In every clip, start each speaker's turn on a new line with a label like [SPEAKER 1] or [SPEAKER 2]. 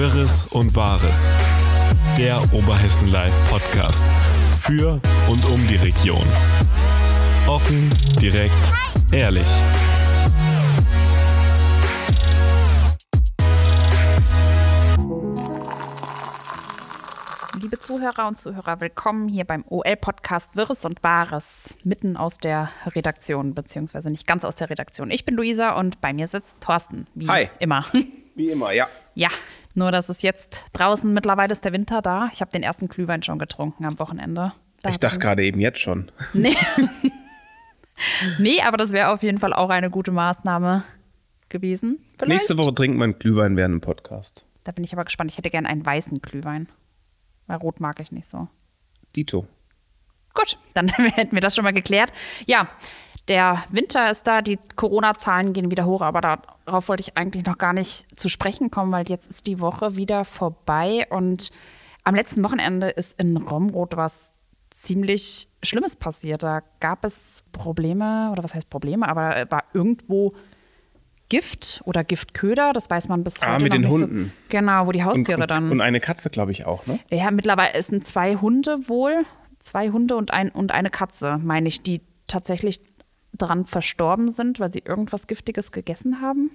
[SPEAKER 1] Wirres und Wahres. Der Oberhessen Live Podcast. Für und um die Region. Offen, direkt, ehrlich.
[SPEAKER 2] Liebe Zuhörer und Zuhörer, willkommen hier beim OL-Podcast Wirres und Wahres, mitten aus der Redaktion, beziehungsweise nicht ganz aus der Redaktion. Ich bin Luisa und bei mir sitzt Thorsten, wie
[SPEAKER 3] Hi.
[SPEAKER 2] immer.
[SPEAKER 3] Wie immer, ja.
[SPEAKER 2] Ja, nur dass es jetzt draußen mittlerweile ist der Winter da. Ich habe den ersten Glühwein schon getrunken am Wochenende. Da
[SPEAKER 3] Ich dachte gerade eben jetzt schon.
[SPEAKER 2] Nee. nee, aber das wäre auf jeden Fall auch eine gute Maßnahme gewesen. Vielleicht.
[SPEAKER 3] Nächste Woche trinkt man Glühwein während dem Podcast.
[SPEAKER 2] Da bin ich aber gespannt. Ich hätte gern einen weißen Glühwein. Weil rot mag ich nicht so.
[SPEAKER 3] Dito.
[SPEAKER 2] Gut, dann hätten wir das schon mal geklärt. Ja, der Winter ist da, die Corona-Zahlen gehen wieder hoch, aber darauf wollte ich eigentlich noch gar nicht zu sprechen kommen, weil jetzt ist die Woche wieder vorbei und am letzten Wochenende ist in Romrod was ziemlich Schlimmes passiert. Da gab es Probleme, oder was heißt Probleme, aber war irgendwo Gift oder Giftköder, das weiß man bis
[SPEAKER 3] Ah,
[SPEAKER 2] heute
[SPEAKER 3] mit
[SPEAKER 2] noch
[SPEAKER 3] den
[SPEAKER 2] nicht
[SPEAKER 3] Hunden.
[SPEAKER 2] so. Genau, wo die
[SPEAKER 3] Und,
[SPEAKER 2] Haustiere
[SPEAKER 3] und,
[SPEAKER 2] dann
[SPEAKER 3] und eine Katze, glaube ich, auch, ne?
[SPEAKER 2] ja, mittlerweile sind zwei Hunde wohl, zwei Hunde und, ein, und eine Katze, meine ich, die tatsächlich dran verstorben sind, weil sie irgendwas Giftiges gegessen haben.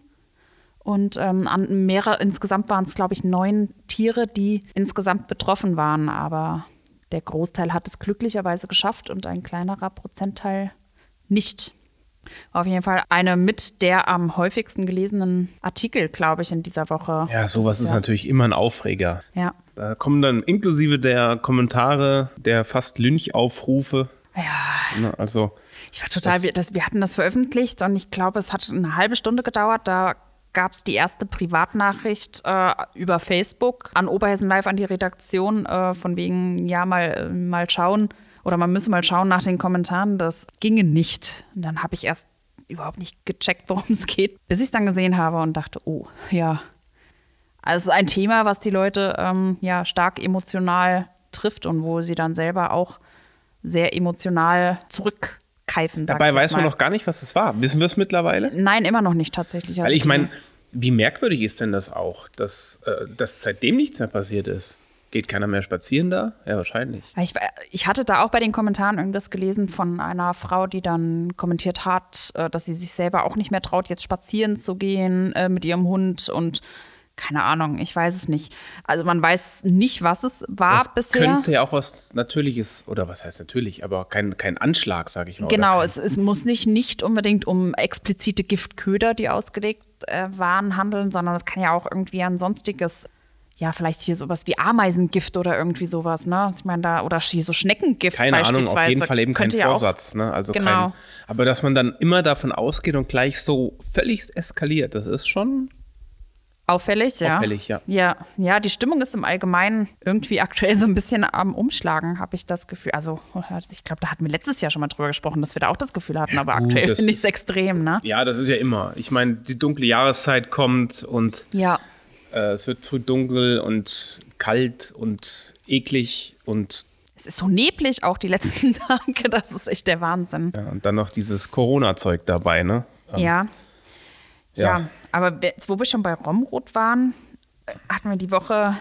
[SPEAKER 2] Und ähm, an mehrere, insgesamt waren es, glaube ich, neun Tiere, die insgesamt betroffen waren. Aber der Großteil hat es glücklicherweise geschafft und ein kleinerer Prozentteil nicht. Auf jeden Fall eine mit der am häufigsten gelesenen Artikel, glaube ich, in dieser Woche.
[SPEAKER 3] Ja, sowas ist
[SPEAKER 2] ja.
[SPEAKER 3] natürlich immer ein Aufreger.
[SPEAKER 2] Ja.
[SPEAKER 3] Da kommen dann inklusive der Kommentare, der fast Lynchaufrufe.
[SPEAKER 2] Ja,
[SPEAKER 3] Ne? Also,
[SPEAKER 2] Ich war total,
[SPEAKER 3] Das-
[SPEAKER 2] wir, das, wir hatten das veröffentlicht und ich glaube, es hat eine halbe Stunde gedauert. Da gab es die erste Privatnachricht äh, über Facebook an Oberhessen Live an die Redaktion, äh, von wegen, ja, mal, äh, mal schauen oder man müsse mal schauen nach den Kommentaren. Das ginge nicht. Und dann habe ich erst überhaupt nicht gecheckt, worum es geht, bis ich es dann gesehen habe und dachte, oh, ja. Also es ist ein Thema, was die Leute ähm, ja stark emotional trifft und wo sie dann selber auch sehr emotional zurückkeifen. Sag
[SPEAKER 3] dabei
[SPEAKER 2] ich
[SPEAKER 3] weiß man noch gar nicht, was es war. Wissen wir es mittlerweile?
[SPEAKER 2] Nein, immer noch nicht tatsächlich. Also
[SPEAKER 3] Weil ich
[SPEAKER 2] die-
[SPEAKER 3] meine, wie merkwürdig ist denn das auch, dass, äh, dass seitdem nichts mehr passiert ist? Geht keiner mehr spazieren da? Ja, wahrscheinlich.
[SPEAKER 2] Ich, ich hatte da auch bei den Kommentaren irgendwas gelesen von einer Frau, die dann kommentiert hat, äh, dass sie sich selber auch nicht mehr traut, jetzt spazieren zu gehen äh, mit ihrem Hund und keine Ahnung, ich weiß es nicht. Also man weiß nicht, was es war
[SPEAKER 3] Das
[SPEAKER 2] bisher.
[SPEAKER 3] könnte ja auch was Natürliches, oder was heißt natürlich, aber kein, kein Anschlag, sage ich mal.
[SPEAKER 2] Genau, es, es muss sich nicht unbedingt um explizite Giftköder, die ausgelegt äh, waren, handeln, sondern es kann ja auch irgendwie ein sonstiges, ja, vielleicht hier sowas wie Ameisengift oder irgendwie sowas, ne? Ich meine, da, oder hier so Schneckengift
[SPEAKER 3] Keine Ahnung, auf jeden Fall eben kein
[SPEAKER 2] ja
[SPEAKER 3] Vorsatz. Ne? Also
[SPEAKER 2] Genau.
[SPEAKER 3] kein, aber dass man dann immer davon ausgeht und gleich so völlig eskaliert, das ist schon.
[SPEAKER 2] Auffällig, ja.
[SPEAKER 3] Auffällig, ja.
[SPEAKER 2] Ja, ja, die Stimmung ist im Allgemeinen irgendwie aktuell so ein bisschen am Umschlagen, habe ich das Gefühl. Also, ich glaube, da hatten wir letztes Jahr schon mal drüber gesprochen, dass wir da auch das Gefühl hatten, aber
[SPEAKER 3] gut,
[SPEAKER 2] aktuell finde ich es extrem, ne?
[SPEAKER 3] Ja, das ist ja immer. Ich meine, die dunkle Jahreszeit kommt und
[SPEAKER 2] Ja.
[SPEAKER 3] äh, es wird früh dunkel und kalt und eklig und,
[SPEAKER 2] Es ist so neblig auch die letzten Tage, das ist echt der Wahnsinn.
[SPEAKER 3] ja, und dann noch dieses Corona-Zeug dabei, ne? Ähm,
[SPEAKER 2] Ja. Ja,
[SPEAKER 3] Ja.
[SPEAKER 2] aber jetzt, wo wir schon bei Romrot waren, hatten wir die Woche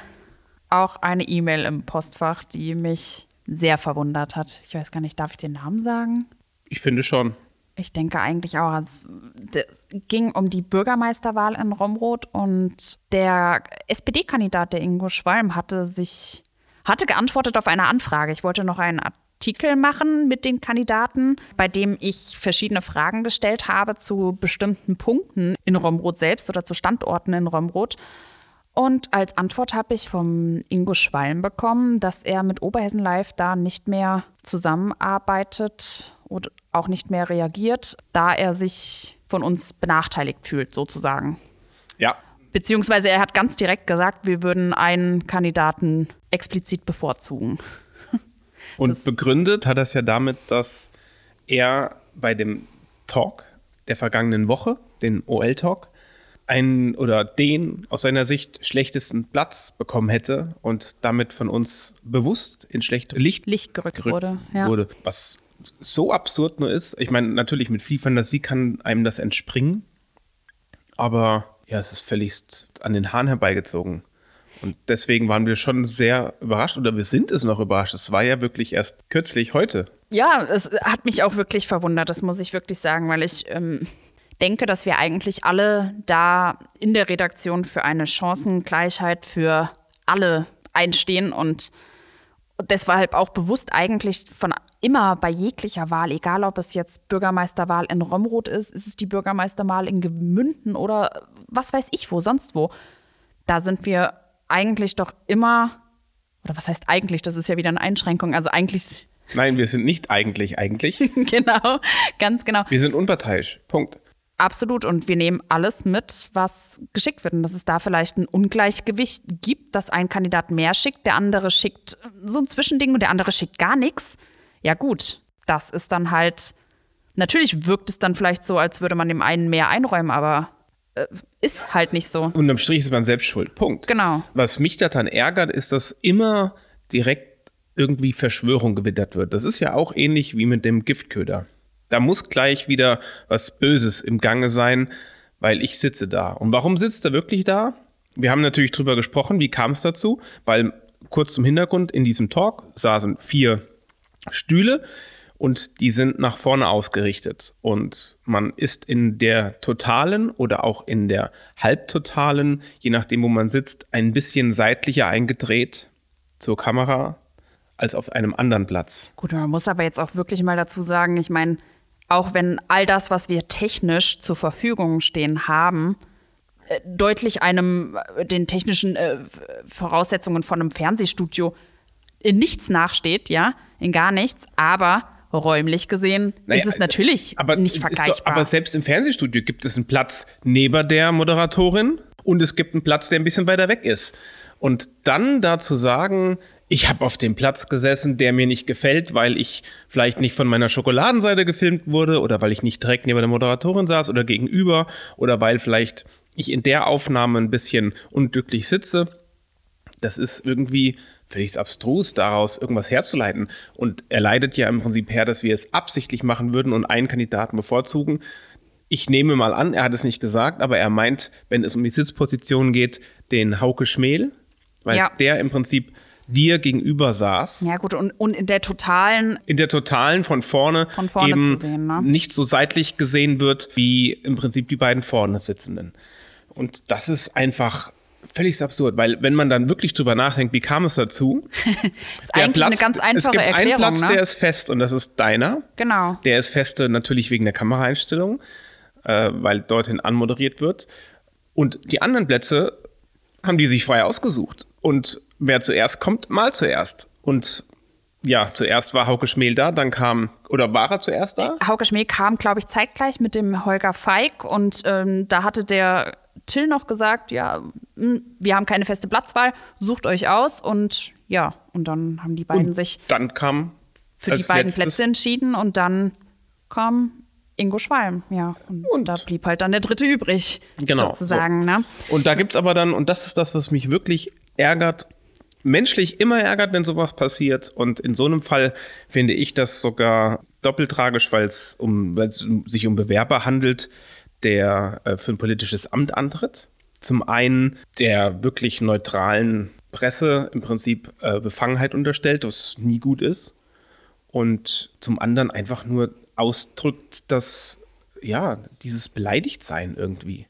[SPEAKER 2] auch eine E-Mail im Postfach, die mich sehr verwundert hat. Ich weiß gar nicht, darf ich den Namen sagen?
[SPEAKER 3] Ich finde schon.
[SPEAKER 2] Ich denke eigentlich auch. Es d- ging um die Bürgermeisterwahl in Romrod und der SPD-Kandidat, der Ingo Schwalm, hatte sich, hatte geantwortet auf eine Anfrage. Ich wollte noch einen Artikel machen mit den Kandidaten, bei dem ich verschiedene Fragen gestellt habe zu bestimmten Punkten in Romrod selbst oder zu Standorten in Romrod. Und als Antwort habe ich vom Ingo Schwalm bekommen, dass er mit Oberhessen Live da nicht mehr zusammenarbeitet und auch nicht mehr reagiert, da er sich von uns benachteiligt fühlt, sozusagen.
[SPEAKER 3] Ja.
[SPEAKER 2] Beziehungsweise er hat ganz direkt gesagt, wir würden einen Kandidaten explizit bevorzugen.
[SPEAKER 3] Und begründet hat er es ja damit, dass er bei dem Talk der vergangenen Woche, den OL-Talk, einen oder den aus seiner Sicht schlechtesten Platz bekommen hätte und damit von uns bewusst in schlechte Licht,
[SPEAKER 2] Licht gerückt,
[SPEAKER 3] gerückt
[SPEAKER 2] wurde. Ja.
[SPEAKER 3] wurde. Was so absurd nur ist. Ich meine, natürlich mit viel Fantasie kann einem das entspringen, aber ja, es ist völlig an den Haaren herbeigezogen. Und deswegen waren wir schon sehr überrascht oder wir sind es noch überrascht. Es war ja wirklich erst kürzlich heute.
[SPEAKER 2] Ja, es hat mich auch wirklich verwundert, das muss ich wirklich sagen, weil ich ähm, denke, dass wir eigentlich alle da in der Redaktion für eine Chancengleichheit für alle einstehen und deshalb auch bewusst eigentlich von immer bei jeglicher Wahl, egal ob es jetzt Bürgermeisterwahl in Romroth ist, ist es die Bürgermeisterwahl in Gemünden oder was weiß ich wo, sonst wo. Da sind wir eigentlich doch immer, oder was heißt eigentlich, das ist ja wieder eine Einschränkung, also eigentlich.
[SPEAKER 3] Nein, wir sind nicht eigentlich, eigentlich.
[SPEAKER 2] genau, ganz genau.
[SPEAKER 3] Wir sind unparteiisch. Punkt.
[SPEAKER 2] Absolut. Und wir nehmen alles mit, was geschickt wird. Und dass es da vielleicht ein Ungleichgewicht gibt, dass ein Kandidat mehr schickt, der andere schickt so ein Zwischending und der andere schickt gar nichts. Ja, gut. Das ist dann halt. Natürlich wirkt es dann vielleicht so, als würde man dem einen mehr einräumen, aber äh, ist halt nicht so.
[SPEAKER 3] Unterm Strich ist man selbst schuld. Punkt.
[SPEAKER 2] Genau.
[SPEAKER 3] Was mich daran ärgert, ist, dass immer direkt irgendwie Verschwörung gewittert wird. Das ist ja auch ähnlich wie mit dem Giftköder. Da muss gleich wieder was Böses im Gange sein, weil ich sitze da. Und warum sitzt er wirklich da? Wir haben natürlich drüber gesprochen, wie kam es dazu? Weil kurz zum Hintergrund, in diesem Talk saßen vier Stühle und die sind nach vorne ausgerichtet. Und man ist in der totalen oder auch in der halbtotalen, je nachdem, wo man sitzt, ein bisschen seitlicher eingedreht zur Kamera als auf einem anderen Platz.
[SPEAKER 2] Gut, man muss aber jetzt auch wirklich mal dazu sagen, ich meine, auch wenn all das, was wir technisch zur Verfügung stehen haben, äh, deutlich einem äh, den technischen äh, Voraussetzungen von einem Fernsehstudio in nichts nachsteht, ja, in gar nichts, aber räumlich gesehen naja, ist es natürlich
[SPEAKER 3] aber
[SPEAKER 2] nicht vergleichbar.
[SPEAKER 3] Doch, aber selbst im Fernsehstudio gibt es einen Platz neben der Moderatorin und es gibt einen Platz, der ein bisschen weiter weg ist. Und dann dazu sagen, ich habe auf dem Platz gesessen, der mir nicht gefällt, weil ich vielleicht nicht von meiner Schokoladenseite gefilmt wurde oder weil ich nicht direkt neben der Moderatorin saß oder gegenüber oder weil vielleicht ich in der Aufnahme ein bisschen unglücklich sitze. Das ist irgendwie völlig abstrus, daraus irgendwas herzuleiten. Und er leidet ja im Prinzip her, dass wir es absichtlich machen würden und einen Kandidaten bevorzugen. Ich nehme mal an, er hat es nicht gesagt, aber er meint, wenn es um die Sitzposition geht, den Hauke Schmähl, weil ja. der im Prinzip dir gegenüber saß.
[SPEAKER 2] Ja, gut, und, und in der totalen.
[SPEAKER 3] In der totalen von vorne,
[SPEAKER 2] von vorne
[SPEAKER 3] eben
[SPEAKER 2] sehen, ne?
[SPEAKER 3] nicht so seitlich gesehen wird wie im Prinzip die beiden vorne sitzenden. Und das ist einfach völlig absurd, weil wenn man dann wirklich drüber nachdenkt, wie kam es dazu?
[SPEAKER 2] das ist eigentlich Platz, eine ganz einfache
[SPEAKER 3] Es gibt
[SPEAKER 2] Erklärung,
[SPEAKER 3] einen Platz,
[SPEAKER 2] ne?
[SPEAKER 3] der ist fest und das ist deiner.
[SPEAKER 2] Genau.
[SPEAKER 3] Der ist feste natürlich wegen der Kameraeinstellung, äh, weil dorthin anmoderiert wird. Und die anderen Plätze haben die sich frei ausgesucht. Und wer zuerst kommt, mal zuerst. Und ja, zuerst war Hauke Schmähl da, dann kam, oder war er zuerst da?
[SPEAKER 2] Hauke Schmähl kam, glaube ich, zeitgleich mit dem Holger Feig und ähm, da hatte der Till noch gesagt, ja, hm, wir haben keine feste Platzwahl, sucht euch aus und ja, und dann haben die beiden
[SPEAKER 3] und
[SPEAKER 2] sich
[SPEAKER 3] dann kam
[SPEAKER 2] für die beiden Plätze entschieden und dann kam Ingo Schwalm, ja. Und, und, da blieb halt dann der dritte übrig, genau, sozusagen. So. Ne?
[SPEAKER 3] Und da gibt es aber dann, und das ist das, was mich wirklich ärgert, menschlich immer ärgert, wenn sowas passiert. Und in so einem Fall finde ich das sogar doppelt tragisch, weil es um, sich um Bewerber handelt, der äh, für ein politisches Amt antritt. Zum einen der wirklich neutralen Presse im Prinzip äh, Befangenheit unterstellt, was nie gut ist. Und zum anderen einfach nur ausdrückt, dass, ja, dieses Beleidigtsein irgendwie.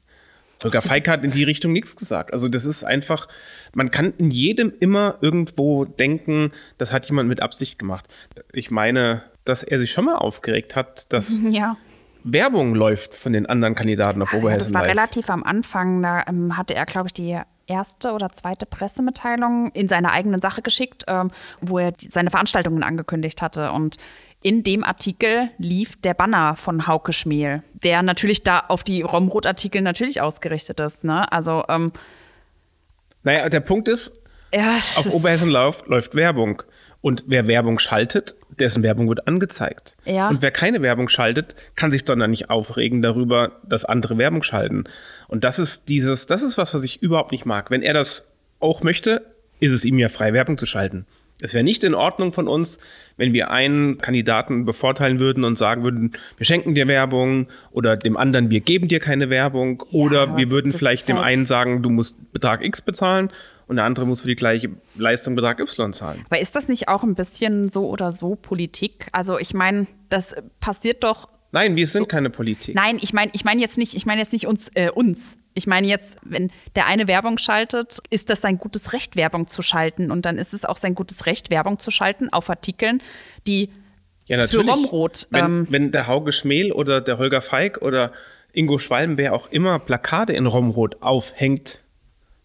[SPEAKER 3] Holger Feig hat in die Richtung nichts gesagt. Also das ist einfach, man kann in jedem immer irgendwo denken, das hat jemand mit Absicht gemacht. Ich meine, dass er sich schon mal aufgeregt hat, dass
[SPEAKER 2] ja.
[SPEAKER 3] Werbung läuft von den anderen Kandidaten auf Oberhessen. Ja,
[SPEAKER 2] das war Live. relativ am Anfang. Da ähm, hatte er, glaube ich, die erste oder zweite Pressemitteilung in seiner eigenen Sache geschickt, ähm, wo er die, seine Veranstaltungen angekündigt hatte. Und in dem Artikel lief der Banner von Hauke Schmiel, der natürlich da auf die Romrot-Artikel natürlich ausgerichtet ist. Ne? Also, ähm,
[SPEAKER 3] naja, der Punkt ist, ja, auf Oberhessen läuft, läuft Werbung. Und wer Werbung schaltet, dessen Werbung wird angezeigt.
[SPEAKER 2] Ja.
[SPEAKER 3] Und wer keine Werbung schaltet, kann sich dann nicht aufregen darüber, dass andere Werbung schalten. Und das ist dieses, das ist was, was ich überhaupt nicht mag. Wenn er das auch möchte, ist es ihm ja frei, Werbung zu schalten. Es wäre nicht in Ordnung von uns, wenn wir einen Kandidaten bevorteilen würden und sagen würden, wir schenken dir Werbung oder dem anderen, wir geben dir keine Werbung ja, oder wir würden vielleicht dem einen sagen, du musst Betrag X bezahlen und der andere muss für die gleiche Leistung Betrag Y zahlen.
[SPEAKER 2] Aber ist das nicht auch ein bisschen so oder so Politik? Also ich meine, das passiert doch.
[SPEAKER 3] Nein, wir sind so, keine Politik.
[SPEAKER 2] Nein, ich meine, ich meine jetzt nicht, ich meine jetzt nicht uns, äh, uns. Ich meine jetzt, wenn der eine Werbung schaltet, ist das sein gutes Recht, Werbung zu schalten. Und dann ist es auch sein gutes Recht, Werbung zu schalten auf Artikeln, die ja, natürlich. für Romrot.
[SPEAKER 3] Wenn, ähm, wenn der Hauge Schmel oder der Holger Feig oder Ingo Schwalm, wer auch immer Plakate in Romrot aufhängt,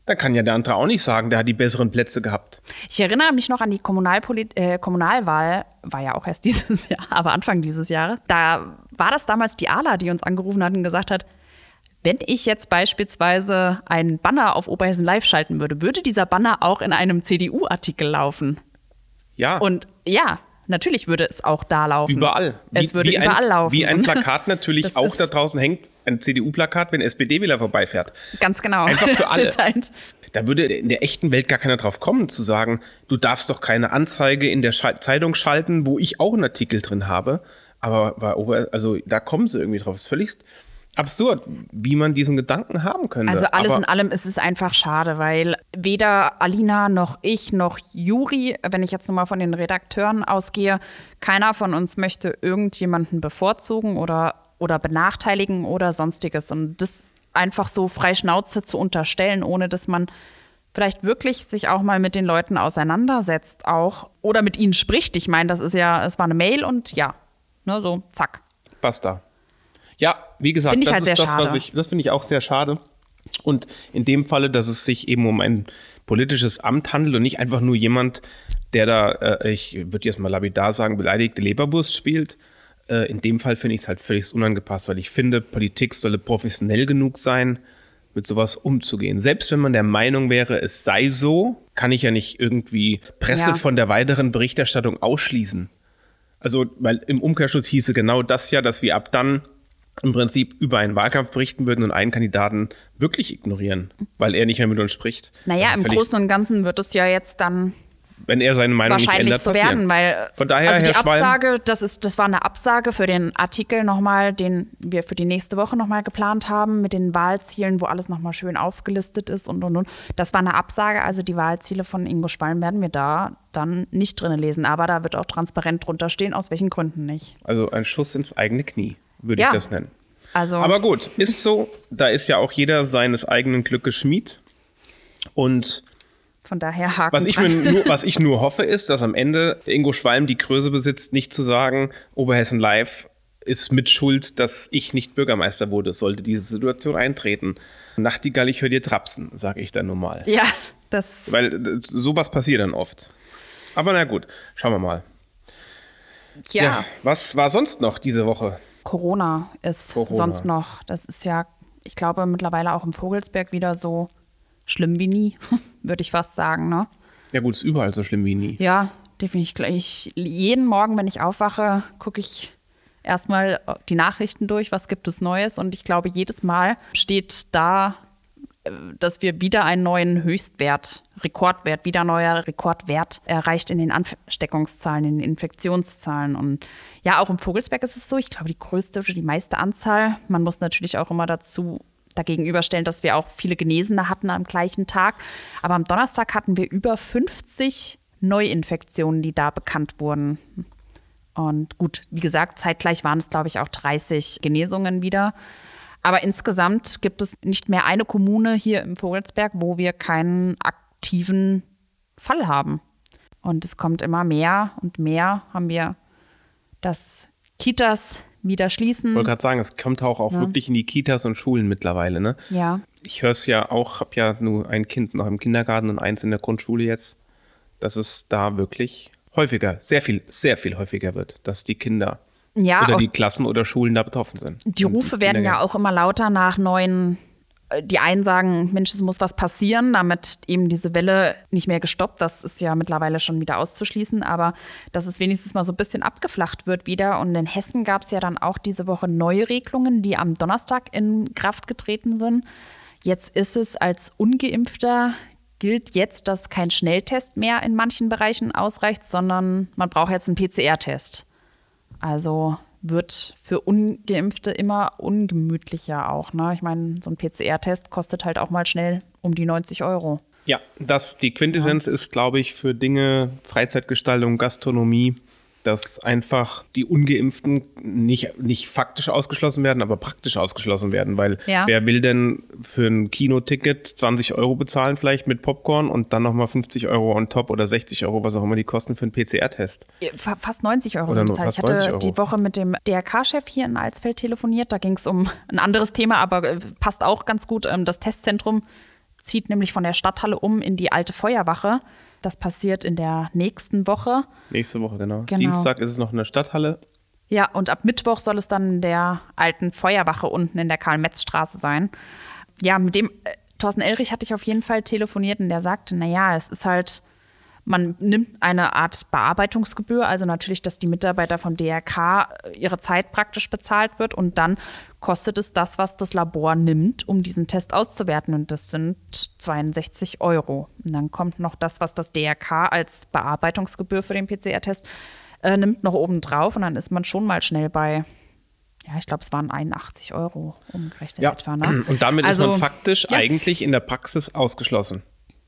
[SPEAKER 3] da kann ja der andere auch nicht sagen, der hat die besseren Plätze gehabt.
[SPEAKER 2] Ich erinnere mich noch an die Kommunalpolit äh, Kommunalwahl, war ja auch erst dieses Jahr, aber Anfang dieses Jahres. Da war das damals die ALA, die uns angerufen hat und gesagt hat, wenn ich jetzt beispielsweise einen Banner auf Oberhessen Live schalten würde, würde dieser Banner auch in einem CDU-Artikel laufen.
[SPEAKER 3] Ja.
[SPEAKER 2] Und ja, natürlich würde es auch da laufen.
[SPEAKER 3] Überall.
[SPEAKER 2] Es wie, würde
[SPEAKER 3] wie
[SPEAKER 2] überall
[SPEAKER 3] ein,
[SPEAKER 2] laufen.
[SPEAKER 3] Wie ein Plakat natürlich auch da draußen hängt, ein CDU-Plakat, wenn SPD-Wähler vorbeifährt.
[SPEAKER 2] Ganz genau.
[SPEAKER 3] Einfach für alle. Halt da würde in der echten Welt gar keiner drauf kommen, zu sagen, du darfst doch keine Anzeige in der Sch Zeitung schalten, wo ich auch einen Artikel drin habe. Aber bei Ober also da kommen sie irgendwie drauf. Das ist völlig absurd, wie man diesen Gedanken haben könnte.
[SPEAKER 2] Also alles Aber in allem ist es einfach schade, weil weder Alina noch ich noch Juri, wenn ich jetzt nochmal von den Redakteuren ausgehe, keiner von uns möchte irgendjemanden bevorzugen oder, oder benachteiligen oder sonstiges. Und das einfach so frei Schnauze zu unterstellen, ohne dass man vielleicht wirklich sich auch mal mit den Leuten auseinandersetzt auch oder mit ihnen spricht. Ich meine, das ist ja, es war eine Mail und ja, ne, so zack.
[SPEAKER 3] Basta. Ja, wie gesagt,
[SPEAKER 2] das halt
[SPEAKER 3] ist
[SPEAKER 2] das,
[SPEAKER 3] schade.
[SPEAKER 2] was
[SPEAKER 3] ich, das finde ich auch sehr schade. Und in dem Falle, dass es sich eben um ein politisches Amt handelt und nicht einfach nur jemand, der da, äh, ich würde jetzt mal lapidar sagen, beleidigte Leberwurst spielt. Äh, in dem Fall finde ich es halt völlig unangepasst, weil ich finde, Politik solle professionell genug sein, mit sowas umzugehen. Selbst wenn man der Meinung wäre, es sei so, kann ich ja nicht irgendwie Presse ja. von der weiteren Berichterstattung ausschließen. Also, weil im Umkehrschluss hieße genau das ja, dass wir ab dann im Prinzip über einen Wahlkampf berichten würden und einen Kandidaten wirklich ignorieren, weil er nicht mehr mit uns spricht.
[SPEAKER 2] Naja,
[SPEAKER 3] also
[SPEAKER 2] im Großen und Ganzen wird es ja jetzt dann
[SPEAKER 3] wenn er seine Meinung
[SPEAKER 2] wahrscheinlich
[SPEAKER 3] nicht
[SPEAKER 2] ändert, so werden, weil
[SPEAKER 3] Von daher,
[SPEAKER 2] also die
[SPEAKER 3] Herr
[SPEAKER 2] Absage, das ist, das war eine Absage für den Artikel nochmal, den wir für die nächste Woche nochmal geplant haben, mit den Wahlzielen, wo alles nochmal schön aufgelistet ist und und und. Das war eine Absage, also die Wahlziele von Ingo Schwalm werden wir da dann nicht drin lesen, aber da wird auch transparent drunter stehen, aus welchen Gründen nicht.
[SPEAKER 3] Also ein Schuss ins eigene Knie, würde
[SPEAKER 2] ja.
[SPEAKER 3] ich das nennen.
[SPEAKER 2] Also
[SPEAKER 3] Aber gut, ist so. Da ist ja auch jeder seines eigenen Glückes Schmied. Und
[SPEAKER 2] von daher Haken
[SPEAKER 3] was ich, nur, was ich nur hoffe, ist, dass am Ende Ingo Schwalm die Größe besitzt, nicht zu sagen, Oberhessen Live ist mit Schuld, dass ich nicht Bürgermeister wurde, sollte diese Situation eintreten. Nachtigall, ich höre dir trapsen, sage ich dann nur mal.
[SPEAKER 2] Ja, das.
[SPEAKER 3] Weil äh, sowas passiert dann oft. Aber na gut, schauen wir mal.
[SPEAKER 2] Ja. ja.
[SPEAKER 3] Was war sonst noch diese Woche?
[SPEAKER 2] Corona ist Corona. sonst noch. Das ist ja, ich glaube, mittlerweile auch im Vogelsberg wieder so schlimm wie nie, würde ich fast sagen. Ne?
[SPEAKER 3] Ja, gut, ist überall so schlimm wie nie.
[SPEAKER 2] Ja, definitiv. jeden Morgen, wenn ich aufwache, gucke ich erstmal die Nachrichten durch, was gibt es Neues. Und ich glaube, jedes Mal steht da dass wir wieder einen neuen Höchstwert, Rekordwert, wieder neuer Rekordwert erreicht in den Ansteckungszahlen, in den Infektionszahlen. Und ja, auch im Vogelsberg ist es so, ich glaube, die größte oder die meiste Anzahl. Man muss natürlich auch immer dazu dagegen überstellen, dass wir auch viele Genesene hatten am gleichen Tag. Aber am Donnerstag hatten wir über 50 Neuinfektionen, die da bekannt wurden. Und gut, wie gesagt, zeitgleich waren es, glaube ich, auch 30 Genesungen wieder. Aber insgesamt gibt es nicht mehr eine Kommune hier im Vogelsberg, wo wir keinen aktiven Fall haben. Und es kommt immer mehr und mehr haben wir, dass Kitas wieder schließen.
[SPEAKER 3] Ich wollte gerade sagen, es kommt auch, auch ja. wirklich in die Kitas und Schulen mittlerweile. Ne?
[SPEAKER 2] Ja.
[SPEAKER 3] Ich höre es ja auch, habe ja nur ein Kind noch im Kindergarten und eins in der Grundschule jetzt, dass es da wirklich häufiger, sehr viel, sehr viel häufiger wird, dass die Kinder
[SPEAKER 2] ja,
[SPEAKER 3] oder die Klassen oder Schulen da betroffen sind.
[SPEAKER 2] Die Rufe werden ja auch immer lauter nach neuen die einen sagen, Mensch, es muss was passieren, damit eben diese Welle nicht mehr gestoppt. Das ist ja mittlerweile schon wieder auszuschließen, aber dass es wenigstens mal so ein bisschen abgeflacht wird wieder. Und in Hessen gab es ja dann auch diese Woche neue Regelungen, die am Donnerstag in Kraft getreten sind. Jetzt ist es als ungeimpfter gilt jetzt, dass kein Schnelltest mehr in manchen Bereichen ausreicht, sondern man braucht jetzt einen PCR-Test. Also wird für Ungeimpfte immer ungemütlicher auch. Ne? Ich meine, so ein PCR-Test kostet halt auch mal schnell um die 90 Euro.
[SPEAKER 3] Ja, das, die Quintessenz ja. ist, glaube ich, für Dinge Freizeitgestaltung, Gastronomie, dass einfach die Ungeimpften nicht, nicht faktisch ausgeschlossen werden, aber praktisch ausgeschlossen werden, weil ja. wer will denn für ein Kinoticket 20 Euro bezahlen vielleicht mit Popcorn und dann nochmal 50 Euro on top oder 60 Euro, was auch immer die kosten für einen PCR-Test?
[SPEAKER 2] Fast 90 Euro sind es halt. Ich hatte die Woche mit dem DRK-Chef hier in Alsfeld telefoniert, da ging es um ein anderes Thema, aber äh, passt auch ganz gut. Ähm, das Testzentrum zieht nämlich von der Stadthalle um in die alte Feuerwache. Das passiert in der nächsten Woche.
[SPEAKER 3] Nächste Woche, genau. genau. Dienstag ist es noch in der Stadthalle.
[SPEAKER 2] Ja, und ab Mittwoch soll es dann in der alten Feuerwache unten in der Karl-Metz-Straße sein. Ja, mit dem äh, Thorsten Elrich hatte ich auf jeden Fall telefoniert und der sagte, naja, es ist halt man nimmt eine Art Bearbeitungsgebühr, also natürlich, dass die Mitarbeiter vom DRK äh, ihre Zeit praktisch bezahlt wird und dann kostet es das, was das Labor nimmt, um diesen Test auszuwerten und das sind 62 Euro. Und dann kommt noch das, was das DRK als Bearbeitungsgebühr für den PCR-Test äh, nimmt, noch oben drauf und dann ist man schon mal schnell bei ja, ich glaube, es waren 81 Euro umgerechnet
[SPEAKER 3] ja.
[SPEAKER 2] etwa. Ne?
[SPEAKER 3] Und damit also, ist man also, faktisch ja. eigentlich in der Praxis ausgeschlossen.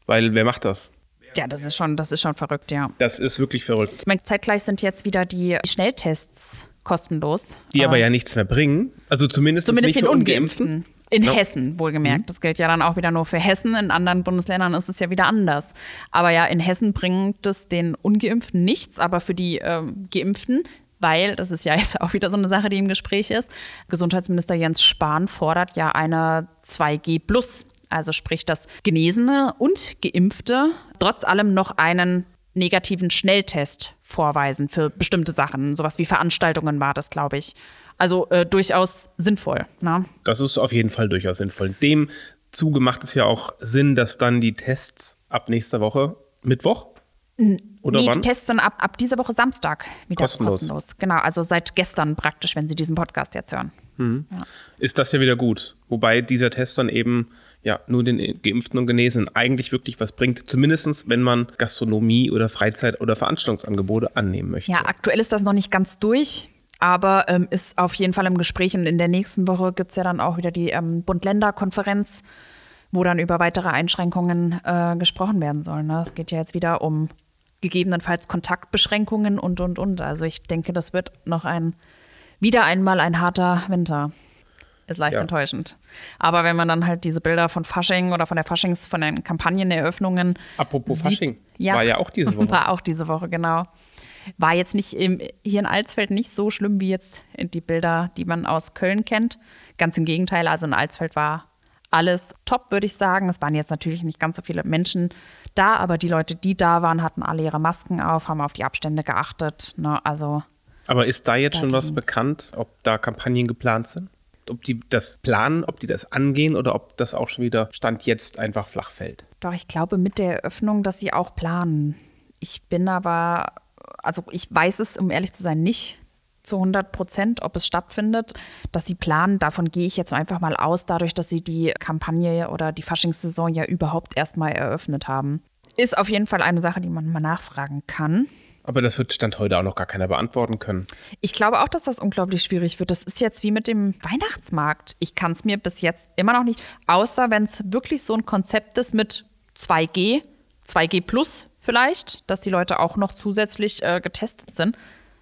[SPEAKER 3] Weil wer macht das?
[SPEAKER 2] Ja, das ist schon, das ist schon verrückt, ja.
[SPEAKER 3] Das ist wirklich verrückt.
[SPEAKER 2] Ich meine, zeitgleich sind jetzt wieder die Schnelltests kostenlos.
[SPEAKER 3] Die aber ja nichts mehr bringen. Also zumindest,
[SPEAKER 2] zumindest
[SPEAKER 3] nicht
[SPEAKER 2] den Ungeimpften. In no. Hessen, wohlgemerkt. Mhm. Das gilt ja dann auch wieder nur für Hessen. In anderen Bundesländern ist es ja wieder anders. Aber ja, in Hessen bringt es den Ungeimpften nichts, aber für die äh, Geimpften weil, das ist ja jetzt auch wieder so eine Sache, die im Gespräch ist, Gesundheitsminister Jens Spahn fordert ja eine 2G Plus also sprich, dass Genesene und Geimpfte trotz allem noch einen negativen Schnelltest vorweisen für bestimmte Sachen. Sowas wie Veranstaltungen war das, glaube ich. Also äh, durchaus sinnvoll. Ne?
[SPEAKER 3] Das ist auf jeden Fall durchaus sinnvoll. Dem Zuge macht es ja auch Sinn, dass dann die Tests ab nächster Woche Mittwoch
[SPEAKER 2] oder nee, wann? die Tests sind ab, ab dieser Woche Samstag wieder kostenlos. kostenlos. Genau, also seit gestern praktisch, wenn Sie diesen Podcast jetzt hören.
[SPEAKER 3] Mhm. Ja. Ist das ja wieder gut. Wobei dieser Test dann eben ja nur den Geimpften und Genesenen eigentlich wirklich was bringt. Zumindest wenn man Gastronomie oder Freizeit- oder Veranstaltungsangebote annehmen möchte.
[SPEAKER 2] Ja, aktuell ist das noch nicht ganz durch. Aber ähm, ist auf jeden Fall im Gespräch und in der nächsten Woche gibt es ja dann auch wieder die ähm, Bund-Länder-Konferenz, wo dann über weitere Einschränkungen äh, gesprochen werden soll. Ne? Es geht ja jetzt wieder um gegebenenfalls Kontaktbeschränkungen und, und, und. Also ich denke, das wird noch ein, wieder einmal ein harter Winter. Ist leicht ja. enttäuschend. Aber wenn man dann halt diese Bilder von Fasching oder von der Faschings, von den Kampagneneröffnungen.
[SPEAKER 3] Apropos sieht, Fasching, ja, war ja auch diese Woche.
[SPEAKER 2] War auch diese Woche, genau. War jetzt nicht im, hier in Alsfeld nicht so schlimm wie jetzt die Bilder, die man aus Köln kennt. Ganz im Gegenteil, also in Alsfeld war alles top, würde ich sagen. Es waren jetzt natürlich nicht ganz so viele Menschen da, aber die Leute, die da waren, hatten alle ihre Masken auf, haben auf die Abstände geachtet. Ne? Also,
[SPEAKER 3] aber ist da jetzt schon was bekannt, ob da Kampagnen geplant sind? Ob die das planen, ob die das angehen oder ob das auch schon wieder Stand jetzt einfach flach fällt?
[SPEAKER 2] Doch, ich glaube mit der Eröffnung, dass sie auch planen. Ich bin aber, also ich weiß es, um ehrlich zu sein, nicht zu 100 Prozent, ob es stattfindet. Dass sie planen, davon gehe ich jetzt einfach mal aus, dadurch, dass sie die Kampagne oder die Faschingssaison ja überhaupt erst mal eröffnet haben. Ist auf jeden Fall eine Sache, die man mal nachfragen kann.
[SPEAKER 3] Aber das wird Stand heute auch noch gar keiner beantworten können.
[SPEAKER 2] Ich glaube auch, dass das unglaublich schwierig wird. Das ist jetzt wie mit dem Weihnachtsmarkt. Ich kann es mir bis jetzt immer noch nicht, außer wenn es wirklich so ein Konzept ist mit 2G, 2G plus vielleicht, dass die Leute auch noch zusätzlich äh, getestet sind.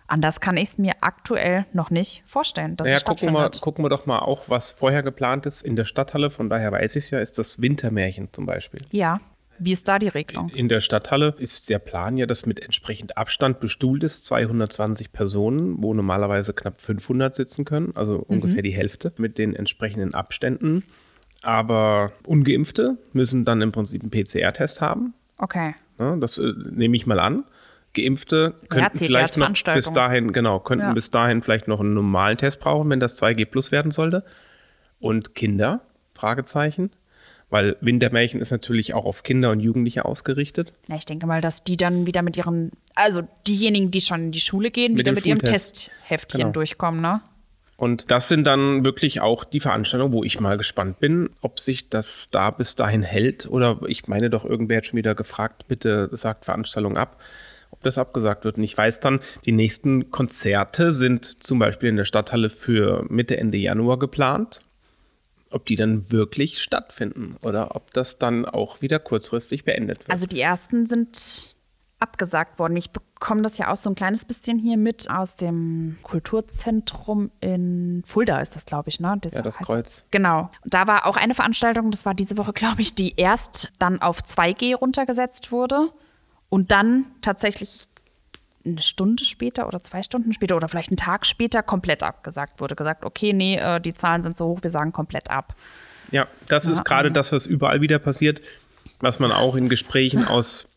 [SPEAKER 2] Anders kann ich es mir aktuell noch nicht vorstellen, dass naja,
[SPEAKER 3] gucken wir, gucken wir doch mal auch, was vorher geplant ist in der Stadthalle. Von daher weiß ich es ja, ist das Wintermärchen zum Beispiel.
[SPEAKER 2] Ja. Wie ist da die Regelung?
[SPEAKER 3] In der Stadthalle ist der Plan ja, dass mit entsprechend Abstand bestuhlt ist, 220 Personen, wo normalerweise knapp 500 sitzen können, also mhm. ungefähr die Hälfte mit den entsprechenden Abständen. Aber Ungeimpfte müssen dann im Prinzip einen PCR-Test haben.
[SPEAKER 2] Okay.
[SPEAKER 3] Ja, das äh, nehme ich mal an. Geimpfte könnten ja, vielleicht noch bis dahin, genau, könnten ja. bis dahin vielleicht noch einen normalen Test brauchen, wenn das 2G plus werden sollte. Und Kinder? Fragezeichen. Weil Wintermärchen ist natürlich auch auf Kinder und Jugendliche ausgerichtet.
[SPEAKER 2] Na, ich denke mal, dass die dann wieder mit ihren, also diejenigen, die schon in die Schule gehen, mit wieder mit ihrem Testheftchen genau. durchkommen, ne?
[SPEAKER 3] Und das sind dann wirklich auch die Veranstaltungen, wo ich mal gespannt bin, ob sich das da bis dahin hält. Oder ich meine doch, irgendwer hat schon wieder gefragt, bitte sagt Veranstaltung ab ob das abgesagt wird. Und ich weiß dann, die nächsten Konzerte sind zum Beispiel in der Stadthalle für Mitte, Ende Januar geplant. Ob die dann wirklich stattfinden oder ob das dann auch wieder kurzfristig beendet wird.
[SPEAKER 2] Also die ersten sind abgesagt worden. Ich bekomme das ja auch so ein kleines bisschen hier mit aus dem Kulturzentrum in Fulda ist das, glaube ich, ne?
[SPEAKER 3] Das ja, das Kreuz.
[SPEAKER 2] Genau. Da war auch eine Veranstaltung, das war diese Woche, glaube ich, die erst dann auf 2G runtergesetzt wurde und dann tatsächlich eine Stunde später oder zwei Stunden später oder vielleicht einen Tag später komplett abgesagt wurde. Gesagt, okay, nee, äh, die Zahlen sind so hoch, wir sagen komplett ab.
[SPEAKER 3] Ja, das ja, ist gerade das, was überall wieder passiert, was man auch in Gesprächen aus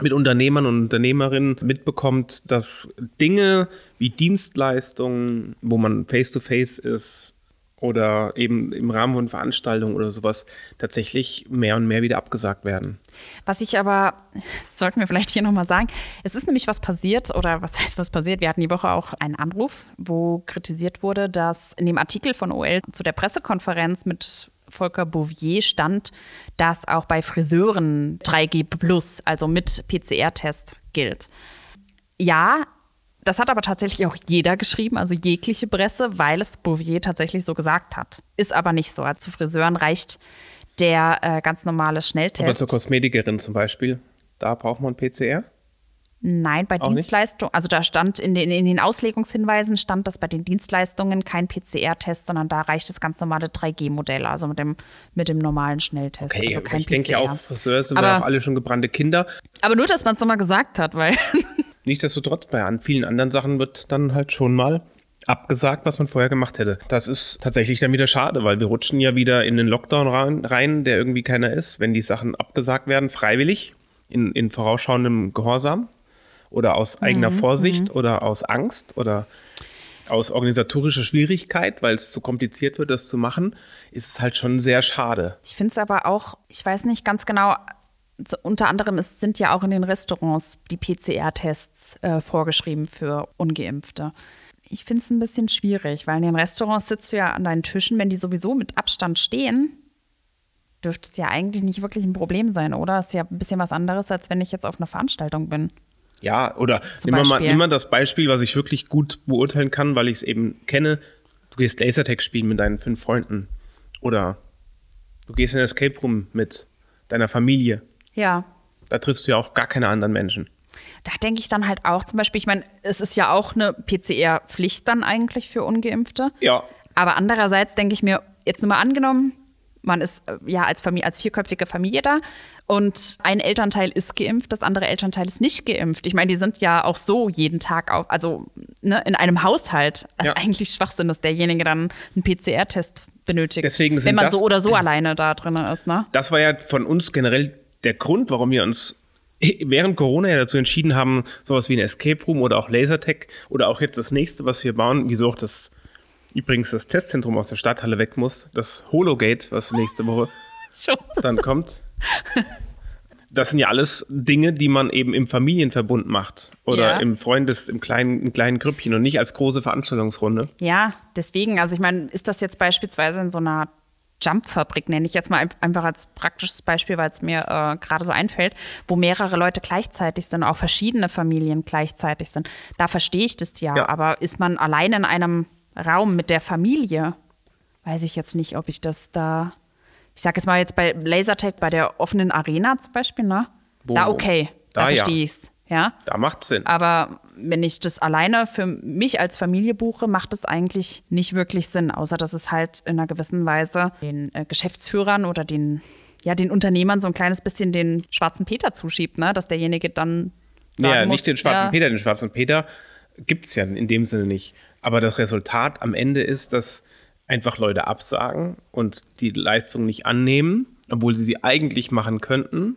[SPEAKER 3] mit Unternehmern und Unternehmerinnen mitbekommt, dass Dinge wie Dienstleistungen, wo man face-to-face -face ist oder eben im Rahmen von Veranstaltungen oder sowas, tatsächlich mehr und mehr wieder abgesagt werden.
[SPEAKER 2] Was ich aber, sollten wir vielleicht hier nochmal sagen, es ist nämlich was passiert oder was heißt was passiert? Wir hatten die Woche auch einen Anruf, wo kritisiert wurde, dass in dem Artikel von OL zu der Pressekonferenz mit Volker Bouvier stand, dass auch bei Friseuren 3G Plus, also mit PCR-Test, gilt. Ja, das hat aber tatsächlich auch jeder geschrieben, also jegliche Presse, weil es Bouvier tatsächlich so gesagt hat. Ist aber nicht so. Also zu Friseuren reicht der äh, ganz normale Schnelltest. Aber
[SPEAKER 3] zur Kosmetikerin zum Beispiel, da braucht man PCR?
[SPEAKER 2] Nein, bei Dienstleistungen, also da stand in den, in den Auslegungshinweisen stand, dass bei den Dienstleistungen kein PCR-Test, sondern da reicht das ganz normale 3G-Modell, also mit dem, mit dem normalen Schnelltest.
[SPEAKER 3] Okay,
[SPEAKER 2] also kein
[SPEAKER 3] ich PCR. denke ja auch, Friseure sind aber, auch alle schon gebrannte Kinder.
[SPEAKER 2] Aber nur, dass man es nochmal gesagt hat, weil.
[SPEAKER 3] Nichtsdestotrotz, bei vielen anderen Sachen wird dann halt schon mal abgesagt, was man vorher gemacht hätte. Das ist tatsächlich dann wieder schade, weil wir rutschen ja wieder in den Lockdown rein, rein der irgendwie keiner ist, wenn die Sachen abgesagt werden, freiwillig, in, in vorausschauendem Gehorsam oder aus eigener mhm, Vorsicht mhm. oder aus Angst oder aus organisatorischer Schwierigkeit, weil es zu kompliziert wird, das zu machen, ist es halt schon sehr schade.
[SPEAKER 2] Ich finde es aber auch, ich weiß nicht ganz genau, unter anderem ist, sind ja auch in den Restaurants die PCR-Tests äh, vorgeschrieben für Ungeimpfte. Ich finde es ein bisschen schwierig, weil in den Restaurants sitzt du ja an deinen Tischen, wenn die sowieso mit Abstand stehen, dürfte es ja eigentlich nicht wirklich ein Problem sein, oder? Ist ja ein bisschen was anderes, als wenn ich jetzt auf einer Veranstaltung bin.
[SPEAKER 3] Ja, oder Zum mal, nimm mal das Beispiel, was ich wirklich gut beurteilen kann, weil ich es eben kenne. Du gehst Lasertag spielen mit deinen fünf Freunden. Oder du gehst in ein Escape Room mit deiner Familie.
[SPEAKER 2] Ja.
[SPEAKER 3] Da triffst du ja auch gar keine anderen Menschen.
[SPEAKER 2] Da denke ich dann halt auch zum Beispiel, ich meine, es ist ja auch eine PCR-Pflicht dann eigentlich für Ungeimpfte.
[SPEAKER 3] Ja.
[SPEAKER 2] Aber andererseits denke ich mir, jetzt nur mal angenommen, man ist äh, ja als, Familie, als vierköpfige Familie da und ein Elternteil ist geimpft, das andere Elternteil ist nicht geimpft. Ich meine, die sind ja auch so jeden Tag auf, also ne, in einem Haushalt. Also ja. eigentlich Schwachsinn, dass derjenige dann einen PCR-Test benötigt.
[SPEAKER 3] Deswegen
[SPEAKER 2] wenn man
[SPEAKER 3] das,
[SPEAKER 2] so oder so alleine da drin ist. Ne?
[SPEAKER 3] Das war ja von uns generell der Grund, warum wir uns während Corona ja dazu entschieden haben, sowas wie ein Escape Room oder auch Lasertech oder auch jetzt das nächste, was wir bauen, wieso auch das übrigens das Testzentrum aus der Stadthalle weg muss, das Hologate, was nächste Woche dann kommt. Das sind ja alles Dinge, die man eben im Familienverbund macht oder ja. im Freundes, im kleinen, im kleinen Grüppchen und nicht als große Veranstaltungsrunde.
[SPEAKER 2] Ja, deswegen, also ich meine, ist das jetzt beispielsweise in so einer Jump-Fabrik, nenne ich jetzt mal einfach als praktisches Beispiel, weil es mir äh, gerade so einfällt, wo mehrere Leute gleichzeitig sind, auch verschiedene Familien gleichzeitig sind. Da verstehe ich das ja, ja. aber ist man allein in einem Raum mit der Familie, weiß ich jetzt nicht, ob ich das da. Ich sage jetzt mal jetzt bei Lasertag, bei der offenen Arena zum Beispiel, ne? Wo, da okay, da, da verstehe ja. ich's. Ja?
[SPEAKER 3] Da macht Sinn.
[SPEAKER 2] Aber wenn ich das alleine für mich als Familie buche, macht es eigentlich nicht wirklich Sinn, außer dass es halt in einer gewissen Weise den äh, Geschäftsführern oder den, ja, den Unternehmern so ein kleines bisschen den schwarzen Peter zuschiebt, ne? dass derjenige dann. Sagen
[SPEAKER 3] ja,
[SPEAKER 2] muss,
[SPEAKER 3] nicht den schwarzen ja, Peter, den schwarzen Peter gibt es ja in dem Sinne nicht. Aber das Resultat am Ende ist, dass einfach Leute absagen und die Leistung nicht annehmen, obwohl sie sie eigentlich machen könnten.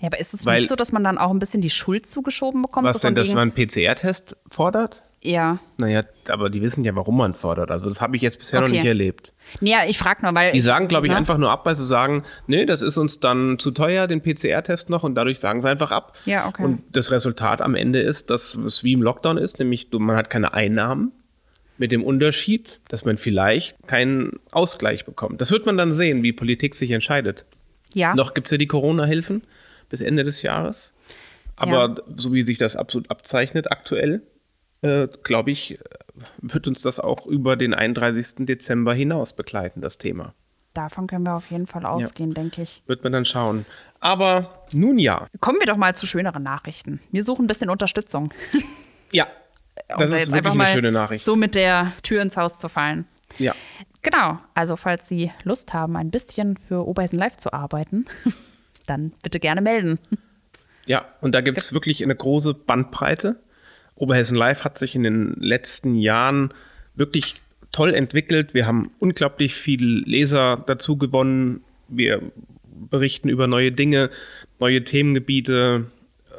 [SPEAKER 2] Ja, aber ist es Weil, nicht so, dass man dann auch ein bisschen die Schuld zugeschoben bekommt?
[SPEAKER 3] Was
[SPEAKER 2] so
[SPEAKER 3] denn, dass man einen PCR-Test fordert?
[SPEAKER 2] Ja.
[SPEAKER 3] Naja, aber die wissen ja, warum man fordert. Also das habe ich jetzt bisher okay. noch nicht erlebt.
[SPEAKER 2] Ja, ich frage nur, weil.
[SPEAKER 3] Die sagen, glaube ich, na? einfach nur ab, weil sie sagen, nee, das ist uns dann zu teuer, den PCR-Test noch, und dadurch sagen sie einfach ab.
[SPEAKER 2] Ja, okay.
[SPEAKER 3] Und das Resultat am Ende ist, dass es wie im Lockdown ist, nämlich man hat keine Einnahmen mit dem Unterschied, dass man vielleicht keinen Ausgleich bekommt. Das wird man dann sehen, wie Politik sich entscheidet.
[SPEAKER 2] Ja.
[SPEAKER 3] Noch gibt es ja die Corona-Hilfen bis Ende des Jahres. Aber ja. so wie sich das absolut abzeichnet aktuell, äh, glaube ich, wird uns das auch über den 31. Dezember hinaus begleiten, das Thema.
[SPEAKER 2] Davon können wir auf jeden Fall ausgehen, ja. denke ich.
[SPEAKER 3] Wird man dann schauen. Aber nun ja.
[SPEAKER 2] Kommen wir doch mal zu schöneren Nachrichten. Wir suchen ein bisschen Unterstützung.
[SPEAKER 3] Ja, das ist wirklich eine schöne Nachricht.
[SPEAKER 2] So mit der Tür ins Haus zu fallen.
[SPEAKER 3] Ja.
[SPEAKER 2] Genau. Also, falls Sie Lust haben, ein bisschen für Oberhessen Live zu arbeiten, dann bitte gerne melden.
[SPEAKER 3] Ja, und da gibt es wirklich eine große Bandbreite. Oberhessen Live hat sich in den letzten Jahren wirklich toll entwickelt. Wir haben unglaublich viele Leser dazu gewonnen. Wir berichten über neue Dinge, neue Themengebiete,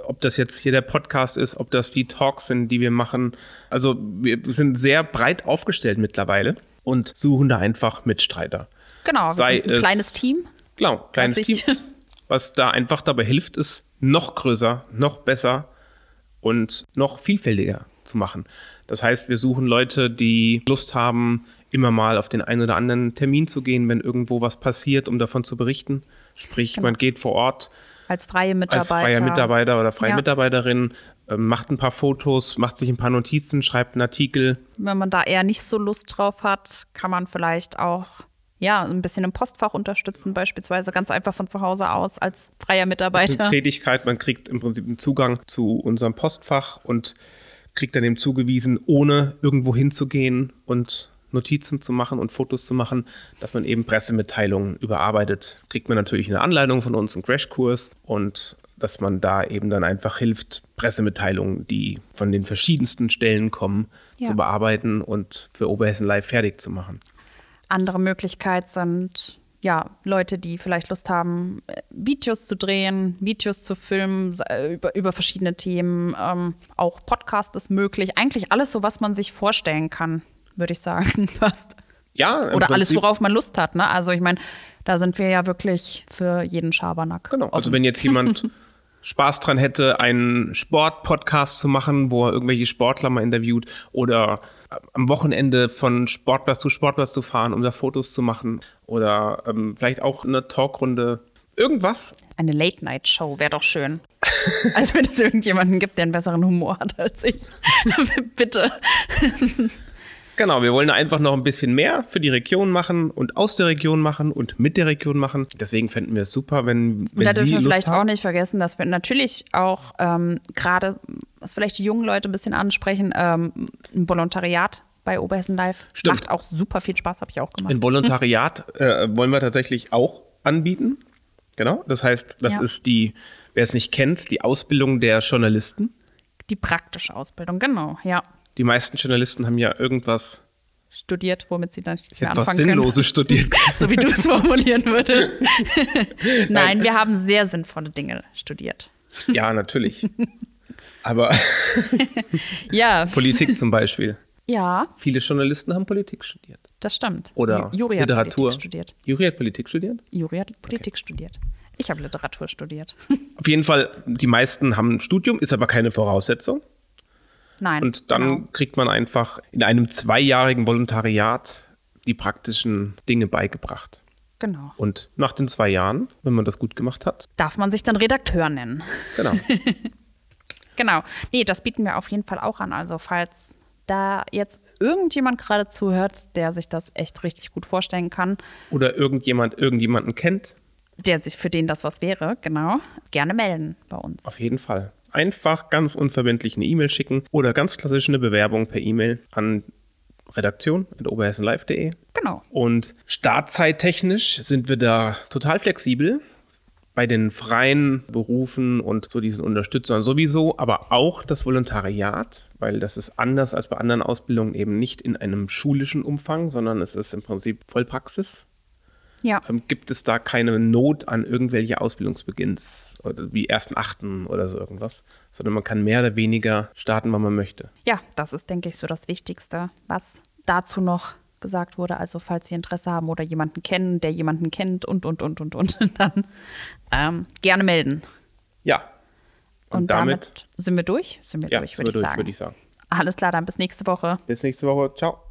[SPEAKER 3] ob das jetzt hier der Podcast ist, ob das die Talks sind, die wir machen. Also wir sind sehr breit aufgestellt mittlerweile und suchen da einfach Mitstreiter.
[SPEAKER 2] Genau, Sei ein kleines Team.
[SPEAKER 3] Genau, kleines Team. Was da einfach dabei hilft, ist noch größer, noch besser und noch vielfältiger zu machen. Das heißt, wir suchen Leute, die Lust haben, immer mal auf den einen oder anderen Termin zu gehen, wenn irgendwo was passiert, um davon zu berichten. Sprich, genau. man geht vor Ort.
[SPEAKER 2] Als freie Mitarbeiter.
[SPEAKER 3] Als freier Mitarbeiter oder freie ja. Mitarbeiterin, äh, macht ein paar Fotos, macht sich ein paar Notizen, schreibt einen Artikel.
[SPEAKER 2] Wenn man da eher nicht so Lust drauf hat, kann man vielleicht auch ja, ein bisschen im Postfach unterstützen, beispielsweise ganz einfach von zu Hause aus als freier Mitarbeiter. Das ist
[SPEAKER 3] eine Tätigkeit, man kriegt im Prinzip einen Zugang zu unserem Postfach und kriegt dann eben zugewiesen, ohne irgendwo hinzugehen und Notizen zu machen und Fotos zu machen, dass man eben Pressemitteilungen überarbeitet. Kriegt man natürlich eine Anleitung von uns, einen Crashkurs und dass man da eben dann einfach hilft, Pressemitteilungen, die von den verschiedensten Stellen kommen, ja. zu bearbeiten und für Oberhessen Live fertig zu machen.
[SPEAKER 2] Andere Möglichkeit sind ja, Leute, die vielleicht Lust haben, äh, Videos zu drehen, Videos zu filmen äh, über, über verschiedene Themen. Ähm, auch Podcast ist möglich. Eigentlich alles so, was man sich vorstellen kann, würde ich sagen, fast.
[SPEAKER 3] Ja,
[SPEAKER 2] Oder Prinzip. alles, worauf man Lust hat. Ne? Also ich meine, da sind wir ja wirklich für jeden Schabernack.
[SPEAKER 3] Genau. Offen. Also wenn jetzt jemand Spaß dran hätte, einen Sport-Podcast zu machen, wo er irgendwelche Sportler mal interviewt oder am Wochenende von Sportplatz zu Sportplatz zu fahren, um da Fotos zu machen oder ähm, vielleicht auch eine Talkrunde. Irgendwas.
[SPEAKER 2] Eine Late-Night-Show wäre doch schön. als wenn es irgendjemanden gibt, der einen besseren Humor hat als ich. Bitte.
[SPEAKER 3] Genau, wir wollen einfach noch ein bisschen mehr für die Region machen und aus der Region machen und mit der Region machen. Deswegen fänden wir es super, wenn, wenn
[SPEAKER 2] Da
[SPEAKER 3] dürfen
[SPEAKER 2] Sie
[SPEAKER 3] wir
[SPEAKER 2] vielleicht
[SPEAKER 3] haben.
[SPEAKER 2] auch nicht vergessen, dass wir natürlich auch ähm, gerade, was vielleicht die jungen Leute ein bisschen ansprechen, ähm, ein Volontariat bei Oberhessen Live.
[SPEAKER 3] Stimmt.
[SPEAKER 2] Macht auch super viel Spaß, habe ich auch gemacht.
[SPEAKER 3] Ein Volontariat äh, wollen wir tatsächlich auch anbieten. Genau. Das heißt, das ja. ist die, wer es nicht kennt, die Ausbildung der Journalisten.
[SPEAKER 2] Die praktische Ausbildung, genau, ja
[SPEAKER 3] die meisten Journalisten haben ja irgendwas
[SPEAKER 2] studiert, womit sie dann nichts mehr
[SPEAKER 3] anfangen
[SPEAKER 2] können.
[SPEAKER 3] Sinnloses studiert.
[SPEAKER 2] so wie du es formulieren würdest. Nein, wir haben sehr sinnvolle Dinge studiert.
[SPEAKER 3] Ja, natürlich. Aber
[SPEAKER 2] ja.
[SPEAKER 3] Politik zum Beispiel.
[SPEAKER 2] Ja.
[SPEAKER 3] Viele Journalisten haben Politik studiert.
[SPEAKER 2] Das stimmt.
[SPEAKER 3] Oder
[SPEAKER 2] Juri
[SPEAKER 3] hat Literatur.
[SPEAKER 2] Politik studiert.
[SPEAKER 3] Juri hat Politik studiert?
[SPEAKER 2] Juri hat Politik okay. studiert. Ich habe Literatur studiert.
[SPEAKER 3] Auf jeden Fall, die meisten haben ein Studium, ist aber keine Voraussetzung.
[SPEAKER 2] Nein.
[SPEAKER 3] Und dann genau. kriegt man einfach in einem zweijährigen Volontariat die praktischen Dinge beigebracht.
[SPEAKER 2] Genau.
[SPEAKER 3] Und nach den zwei Jahren, wenn man das gut gemacht hat,
[SPEAKER 2] darf man sich dann Redakteur nennen.
[SPEAKER 3] Genau.
[SPEAKER 2] genau. Nee, das bieten wir auf jeden Fall auch an. Also, falls da jetzt irgendjemand gerade zuhört, der sich das echt richtig gut vorstellen kann.
[SPEAKER 3] Oder irgendjemand irgendjemanden kennt.
[SPEAKER 2] Der sich für den das was wäre, genau. Gerne melden bei uns.
[SPEAKER 3] Auf jeden Fall einfach ganz unverbindlich eine E-Mail schicken oder ganz klassisch eine Bewerbung per E-Mail an redaktion.oberhessenlive.de.
[SPEAKER 2] Genau.
[SPEAKER 3] Und startzeittechnisch sind wir da total flexibel bei den freien Berufen und so diesen Unterstützern sowieso, aber auch das Volontariat, weil das ist anders als bei anderen Ausbildungen eben nicht in einem schulischen Umfang, sondern es ist im Prinzip Vollpraxis.
[SPEAKER 2] Ja.
[SPEAKER 3] Ähm, gibt es da keine Not an irgendwelche Ausbildungsbeginns oder wie ersten Achten oder so irgendwas, sondern man kann mehr oder weniger starten, wann man möchte.
[SPEAKER 2] Ja, das ist, denke ich, so das Wichtigste, was dazu noch gesagt wurde. Also falls Sie Interesse haben oder jemanden kennen, der jemanden kennt und, und, und, und, und, dann ähm, gerne melden.
[SPEAKER 3] Ja.
[SPEAKER 2] Und, und damit, damit, sind wir durch? Sind wir
[SPEAKER 3] ja,
[SPEAKER 2] durch, würde ich,
[SPEAKER 3] würd ich sagen.
[SPEAKER 2] Alles klar, dann bis nächste Woche.
[SPEAKER 3] Bis nächste Woche. Ciao.